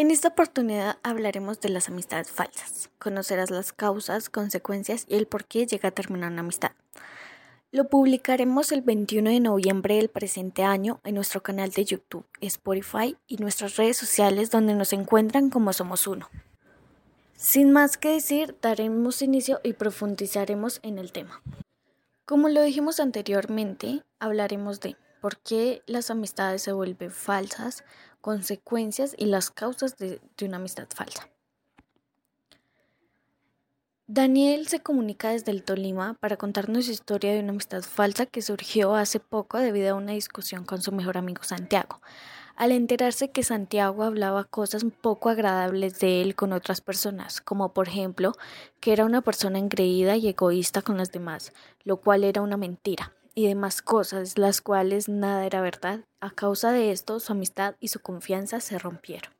En esta oportunidad hablaremos de las amistades falsas. Conocerás las causas, consecuencias y el por qué llega a terminar una amistad. Lo publicaremos el 21 de noviembre del presente año en nuestro canal de YouTube, Spotify y nuestras redes sociales donde nos encuentran como Somos Uno. Sin más que decir, daremos inicio y profundizaremos en el tema. Como lo dijimos anteriormente, hablaremos de por qué las amistades se vuelven falsas, consecuencias y las causas de, una amistad falsa. Daniel se comunica desde el Tolima para contarnos su historia de una amistad falsa que surgió hace poco debido a una discusión con su mejor amigo Santiago. Al enterarse que Santiago hablaba cosas poco agradables de él con otras personas, como por ejemplo que era una persona engreída y egoísta con las demás, lo cual era una mentira y demás cosas, las cuales nada era verdad. A causa de esto, su amistad y su confianza se rompieron.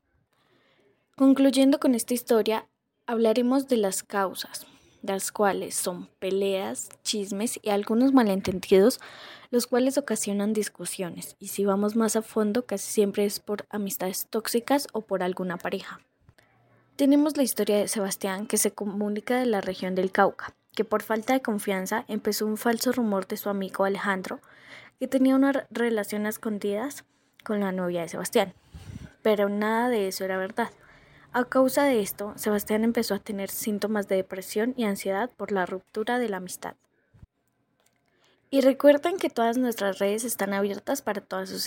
Concluyendo con esta historia, hablaremos de las causas, las cuales son peleas, chismes y algunos malentendidos, los cuales ocasionan discusiones. Y si vamos más a fondo, casi siempre es por amistades tóxicas o por alguna pareja. Tenemos la historia de Sebastián, que se comunica de la región del Cauca que por falta de confianza empezó un falso rumor de su amigo Alejandro, que tenía una relación a escondidas con la novia de Sebastián. Pero nada de eso era verdad. A causa de esto, Sebastián empezó a tener síntomas de depresión y ansiedad por la ruptura de la amistad. Y recuerden que todas nuestras redes están abiertas para todas sus